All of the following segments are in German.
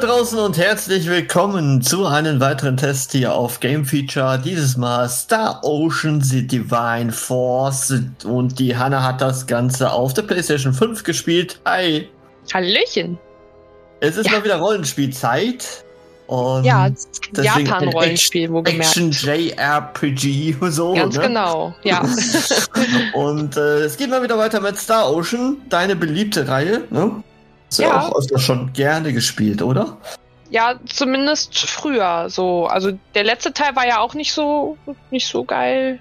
Draußen und herzlich willkommen zu einem weiteren Test hier auf Game Feature. Dieses Mal Star Ocean The Divine Force und die Hanna hat das Ganze auf der PlayStation 5 gespielt. Hi! Hallöchen! Es ist ja. mal wieder Rollenspielzeit. Und ja, Japan-Rollenspiel, wo gemerkt. Action JRPG so. Ganz ne? genau, ja. und äh, es geht mal wieder weiter mit Star Ocean, deine beliebte Reihe, ne? Hast du ja. auch öfter schon gerne gespielt, oder? Ja, zumindest früher so. Also der letzte Teil war ja auch nicht so nicht so geil.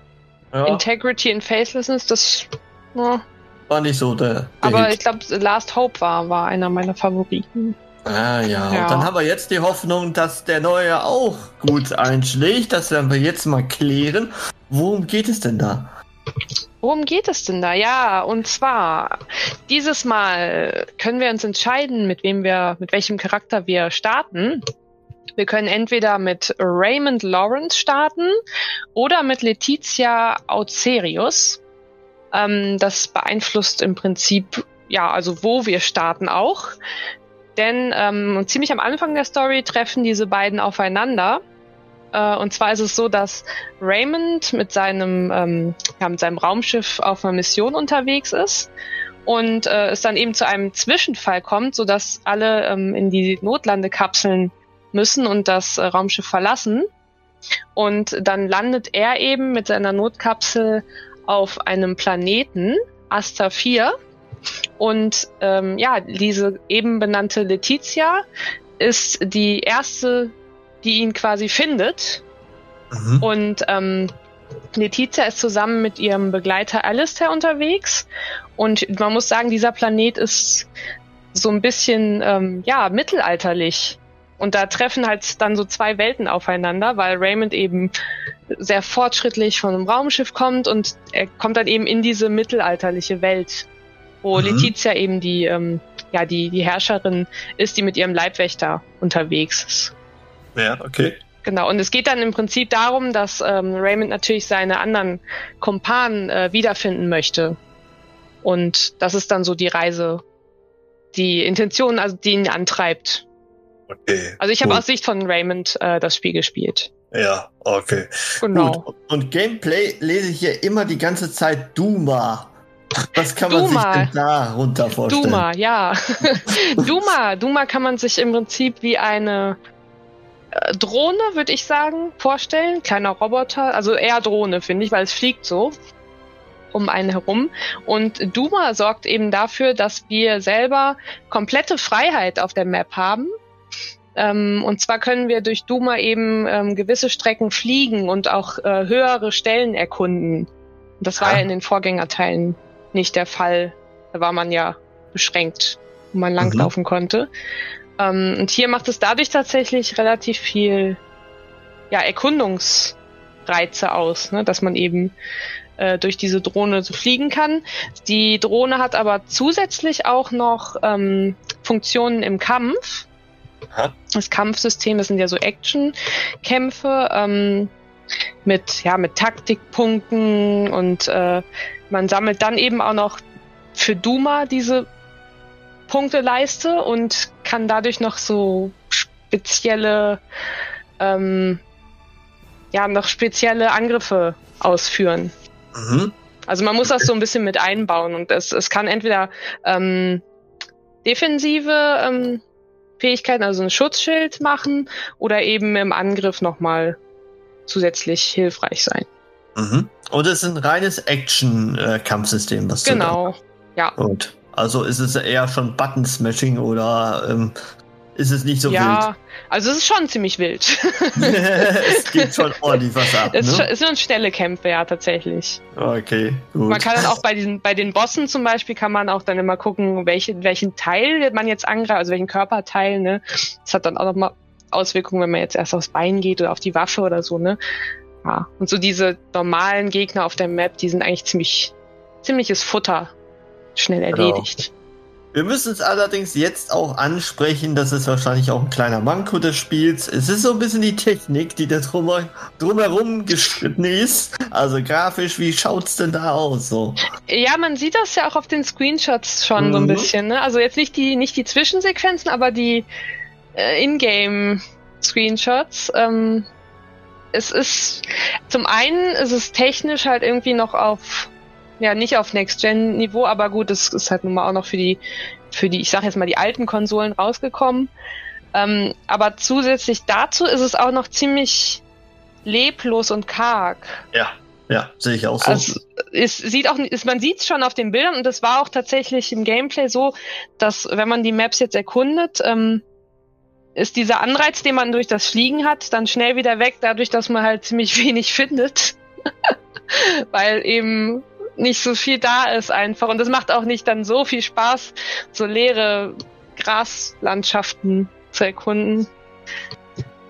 Ja. Integrity and Facelessness, das na. war nicht so der. der Aber Hit. ich glaube, Last Hope war, war einer meiner Favoriten. Ah ja. ja. Und dann haben wir jetzt die Hoffnung, dass der neue auch gut einschlägt. Das werden wir jetzt mal klären. Worum geht es denn da? Worum geht es denn da? Ja, und zwar dieses Mal können wir uns entscheiden, mit wem wir, mit welchem Charakter wir starten. Wir können entweder mit Raymond Lawrence starten oder mit Letizia Aucerius. Ähm, das beeinflusst im Prinzip, ja, also wo wir starten auch. Denn ähm, ziemlich am Anfang der Story treffen diese beiden aufeinander äh, und zwar ist es so, dass Raymond mit seinem, ähm, ja, mit seinem Raumschiff auf einer Mission unterwegs ist und äh, es dann eben zu einem Zwischenfall kommt, sodass alle ähm, in die Notlandekapseln müssen und das äh, Raumschiff verlassen. Und dann landet er eben mit seiner Notkapsel auf einem Planeten, Asta 4. Und ähm, ja, diese eben benannte Letizia ist die erste die ihn quasi findet. Mhm. Und ähm, Letizia ist zusammen mit ihrem Begleiter Alistair unterwegs. Und man muss sagen, dieser Planet ist so ein bisschen, ähm, ja, mittelalterlich. Und da treffen halt dann so zwei Welten aufeinander, weil Raymond eben sehr fortschrittlich von einem Raumschiff kommt und er kommt dann eben in diese mittelalterliche Welt, wo mhm. Letizia eben die, ähm, ja, die, die Herrscherin ist, die mit ihrem Leibwächter unterwegs ist. Ja, okay. Genau, und es geht dann im Prinzip darum, dass ähm, Raymond natürlich seine anderen Kumpanen äh, wiederfinden möchte. Und das ist dann so die Reise, die Intention, also die ihn antreibt. Okay. Also ich habe aus Sicht von Raymond äh, das Spiel gespielt. Ja, okay. Genau. Gut. Und Gameplay lese ich hier immer die ganze Zeit Duma. Was kann man Duma. sich denn da runter vorstellen? Duma, ja. Duma, Duma kann man sich im Prinzip wie eine Drohne, würde ich sagen, vorstellen. Kleiner Roboter, also eher Drohne, finde ich, weil es fliegt so um einen herum. Und Duma sorgt eben dafür, dass wir selber komplette Freiheit auf der Map haben. Ähm, und zwar können wir durch Duma eben ähm, gewisse Strecken fliegen und auch äh, höhere Stellen erkunden. Das war ja. ja in den Vorgängerteilen nicht der Fall. Da war man ja beschränkt, wo man langlaufen mhm. konnte. Ähm, und hier macht es dadurch tatsächlich relativ viel ja, Erkundungsreize aus, ne? dass man eben äh, durch diese Drohne so fliegen kann. Die Drohne hat aber zusätzlich auch noch ähm, Funktionen im Kampf. Das Kampfsystem, das sind ja so Action-Kämpfe ähm, mit, ja, mit Taktikpunkten und äh, man sammelt dann eben auch noch für Duma diese Punkteleiste und kann dadurch noch so spezielle, ähm, ja, noch spezielle Angriffe ausführen. Mhm. Also man muss das so ein bisschen mit einbauen und es, es kann entweder ähm, defensive ähm, Fähigkeiten, also ein Schutzschild machen oder eben im Angriff nochmal zusätzlich hilfreich sein. Mhm. Und es ist ein reines Action-Kampfsystem, was genau. du Genau, ja. Gut. Also ist es eher schon Button-Smashing oder ähm, ist es nicht so ja, also es ist schon ziemlich wild. es geht schon ordentlich was ab. Es ne? schon schnelle Kämpfe, ja, tatsächlich. Okay, gut. Man kann dann auch bei diesen, bei den Bossen zum Beispiel kann man auch dann immer gucken, welche, welchen Teil man jetzt angreift, also welchen Körperteil, ne? Das hat dann auch nochmal Auswirkungen, wenn man jetzt erst aufs Bein geht oder auf die Waffe oder so, ne? Ja. Und so diese normalen Gegner auf der Map, die sind eigentlich ziemlich, ziemliches Futter. Schnell Genau. erledigt. Wir müssen es allerdings jetzt auch ansprechen, das ist wahrscheinlich auch ein kleiner Manko des Spiels. Es ist so ein bisschen die Technik, die da drum, drumherum geschnitten ist. Also grafisch, wie schaut's denn da aus? So? Ja, man sieht das ja auch auf den Screenshots schon so ein Mhm. bisschen, ne? Also jetzt nicht die, nicht die Zwischensequenzen, aber die äh, Ingame-Screenshots. Ähm, es ist, zum einen ist es technisch halt irgendwie noch auf, ja, nicht auf Next-Gen-Niveau, aber gut, es ist halt nun mal auch noch für die, für die, ich sag jetzt mal, die alten Konsolen rausgekommen. Ähm, aber zusätzlich dazu ist es auch noch ziemlich leblos und karg. Ja, ja, sehe ich auch so. Also es sieht auch, es, man sieht es schon auf den Bildern und es war auch tatsächlich im Gameplay so, dass wenn man die Maps jetzt erkundet, ähm, ist dieser Anreiz, den man durch das Fliegen hat, dann schnell wieder weg, dadurch, dass man halt ziemlich wenig findet, weil eben nicht so viel da ist einfach und es macht auch nicht dann so viel Spaß, so leere Graslandschaften zu erkunden.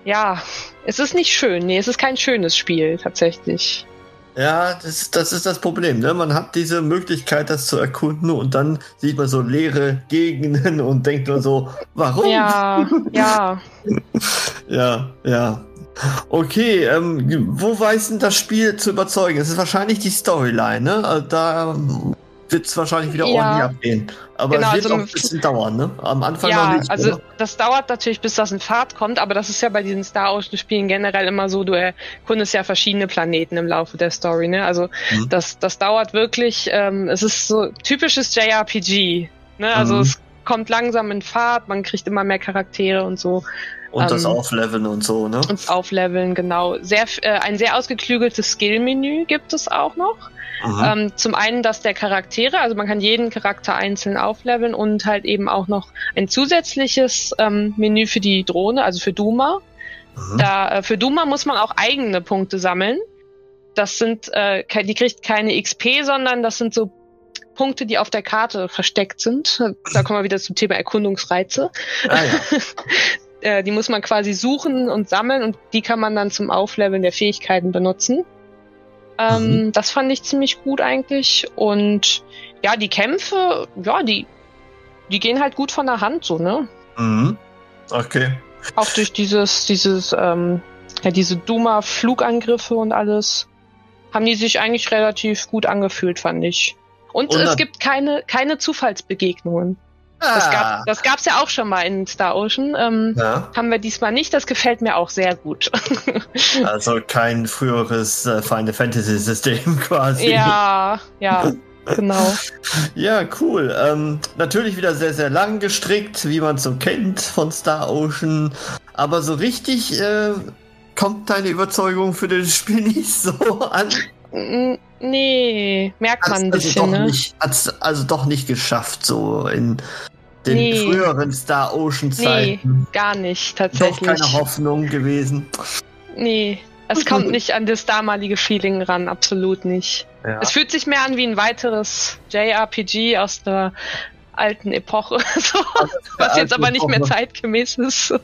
Ja, es ist nicht schön. Nee, es ist kein schönes Spiel tatsächlich. Ja, das, das ist das Problem. Ne? Man hat diese Möglichkeit, das zu erkunden und dann sieht man so leere Gegenden und denkt nur so, warum? Ja, ja. ja. ja. Okay, ähm, wo weiß denn das Spiel zu überzeugen? Es ist wahrscheinlich die Storyline, ne? Also Da wird es wahrscheinlich wieder Ja. ordentlich abgehen. Aber Genau, es wird also auch ein bisschen dauern, ne? Am Anfang noch Ja, nicht. also oder? das dauert natürlich, bis das in Fahrt kommt, aber das ist ja bei diesen Star Ocean Spielen generell immer so, du erkundest ja verschiedene Planeten im Laufe der Story, ne? Also Mhm. das, das dauert wirklich, ähm, es ist so typisches JRPG, ne? Also Mhm. es kommt langsam in Fahrt, man kriegt immer mehr Charaktere und so. Und das ähm, Aufleveln und so, ne? Und aufleveln, genau. Sehr, äh, ein sehr ausgeklügeltes Skill-Menü gibt es auch noch. Mhm. Ähm, zum einen das der Charaktere, also man kann jeden Charakter einzeln aufleveln und halt eben auch noch ein zusätzliches ähm, Menü für die Drohne, also für Duma. Mhm. Da äh, für Duma muss man auch eigene Punkte sammeln. Das sind, äh, die kriegt keine XP, sondern das sind so Punkte, die auf der Karte versteckt sind. Da kommen wir wieder zum Thema Erkundungsreize. Ah, ja. Äh, die muss man quasi suchen und sammeln und die kann man dann zum Aufleveln der Fähigkeiten benutzen. Ähm, Das fand ich ziemlich gut eigentlich. Und ja, die Kämpfe, ja, die, die gehen halt gut von der Hand so, ne? Mhm. Okay. Auch durch dieses, dieses, ähm, ja, diese Duma-Flugangriffe und alles, haben die sich eigentlich relativ gut angefühlt, fand ich. Und, Und es gibt keine, keine Zufallsbegegnungen. Das, Ah. gab, das gab's ja auch schon mal in Star Ocean. Ähm, ja. haben wir diesmal nicht. Das gefällt mir auch sehr gut. Also kein früheres äh, Final Fantasy System quasi. ja, ja, genau. Ja, cool. Ähm, natürlich wieder sehr, sehr lang gestrickt, wie man so kennt von Star Ocean. Aber so richtig äh, kommt deine Überzeugung für das Spiel nicht so an. Nee, merkt man ein Hat's bisschen, also doch ne? nicht, hat's also doch nicht geschafft, so in den Nee. früheren Star Ocean Zeiten. Gar nicht, Doch tatsächlich. keine Hoffnung gewesen. Nee, es kommt nicht an das damalige Feeling ran, absolut nicht. Ja. Es fühlt sich mehr an wie ein weiteres JRPG aus der alten Epoche, so, was jetzt aber nicht mehr zeitgemäß ist.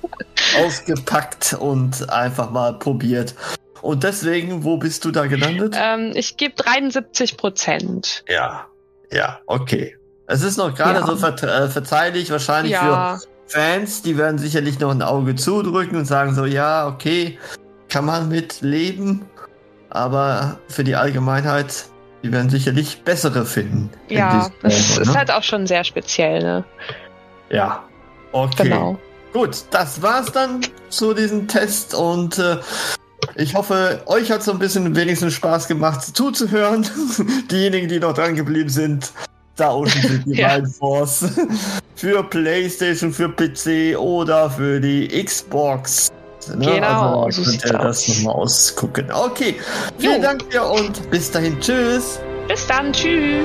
ausgepackt und einfach mal probiert. Und deswegen, wo bist du da gelandet? Ähm, ich gebe 73 Prozent. Ja, ja, okay. Es ist noch gerade Ja. so ver äh, verzeihlich, wahrscheinlich Ja, für Fans, die werden sicherlich noch ein Auge zudrücken und sagen so, ja, okay, kann man mit leben, aber für die Allgemeinheit, die werden sicherlich bessere finden. in ja, es ist ne? halt auch schon sehr speziell, ne? Ja, okay. Genau. Gut, das war's dann zu diesem Test und äh, ich hoffe, euch hat so ein bisschen wenigstens Spaß gemacht zuzuhören. Diejenigen, die noch dran geblieben sind, da unten sind die Ja. beiden Force für PlayStation, für PC oder für die Xbox. Ne? Genau, also so könnt ihr das nochmal ausgucken. Okay, vielen Jo. Dank dir und bis dahin. Tschüss. Bis dann, tschüss.